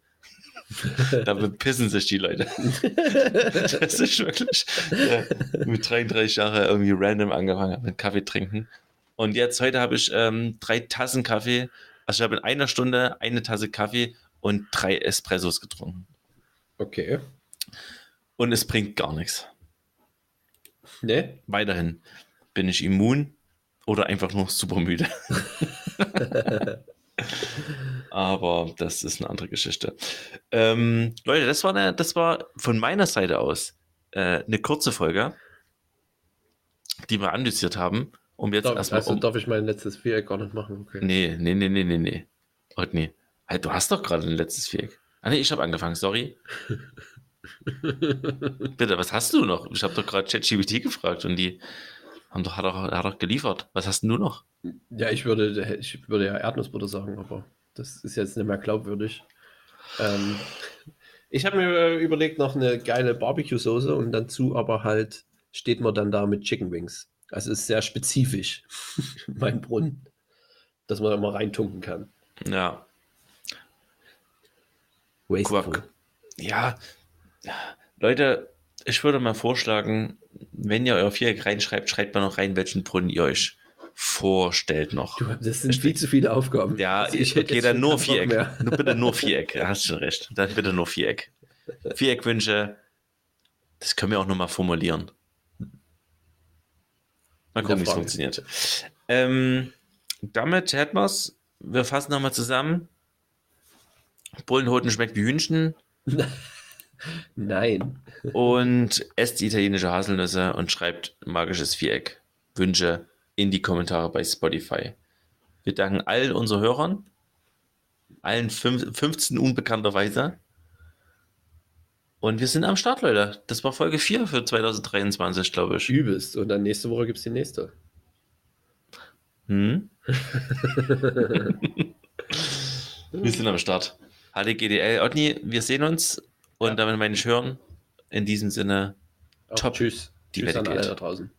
Speaker 1: da bepissen sich die Leute. das ist wirklich äh, mit 33 Jahren irgendwie random angefangen mit Kaffee trinken. Und jetzt, heute habe ich ähm, drei Tassen Kaffee. Also ich habe in einer Stunde eine Tasse Kaffee und drei Espressos getrunken.
Speaker 2: Okay.
Speaker 1: Und es bringt gar nichts.
Speaker 2: Ne?
Speaker 1: Weiterhin bin ich immun oder einfach nur super müde. Aber das ist eine andere Geschichte. Ähm, Leute, das war, eine, das war von meiner Seite aus äh, eine kurze Folge, die wir analysiert haben. Um jetzt
Speaker 2: Darf,
Speaker 1: erstmal.
Speaker 2: also
Speaker 1: Um,
Speaker 2: darf ich mein letztes Viereck gar nicht machen? Okay.
Speaker 1: nee, nee, nee, nee, nee, nee. Heute nee. Halt, du hast doch gerade ein letztes Viereck. Ah, nee, ich habe angefangen, sorry. Bitte, was hast du noch? Ich habe doch gerade ChatGPT gefragt und die haben doch, hat, doch, hat doch geliefert. Was hast du noch?
Speaker 2: Ja, ich würde, ich würde ja Erdnussbutter sagen, aber das ist jetzt nicht mehr glaubwürdig. Ähm, ich habe mir äh, überlegt, noch eine geile Barbecue-Soße und dazu aber halt steht man dann da mit Chicken Wings. Also ist sehr spezifisch, mein Brunnen, dass man da mal reintunken kann.
Speaker 1: Ja,
Speaker 2: Wasteful.
Speaker 1: Ja, Leute, ich würde mal vorschlagen, wenn ihr euer Viereck reinschreibt, schreibt mal noch rein, welchen Brunnen ihr euch vorstellt noch.
Speaker 2: Du, das sind viel zu viele Aufgaben.
Speaker 1: Ja,
Speaker 2: Also
Speaker 1: ich
Speaker 2: hätte
Speaker 1: okay,
Speaker 2: jetzt
Speaker 1: dann
Speaker 2: schon
Speaker 1: nur Viereck. Nur bitte nur Viereck. Ja, hast schon recht. Dann bitte nur Viereck. Viereckwünsche, das können wir auch nochmal formulieren. Mal gucken, wie es funktioniert. Ähm, damit hätten wir es. Wir fassen nochmal zusammen. Bullenhoden schmeckt wie Hühnchen
Speaker 2: Nein.
Speaker 1: und esst italienische Haselnüsse und schreibt magisches Viereck. Wünsche in die Kommentare bei Spotify. Wir danken allen unseren Hörern, allen fünf, 15 unbekannterweise. Und wir sind am Start, Leute. Das war Folge 4 für 2023, glaube ich.
Speaker 2: Übelst. Und dann nächste Woche gibt es die nächste.
Speaker 1: Hm? wir sind am Start. HDGDL, Otni, wir sehen uns. Und
Speaker 2: Ja.
Speaker 1: damit meine ich hören. In diesem Sinne,
Speaker 2: Auch
Speaker 1: Top.
Speaker 2: Tschüss.
Speaker 1: Die
Speaker 2: Tschüss
Speaker 1: Wette
Speaker 2: an alle da draußen.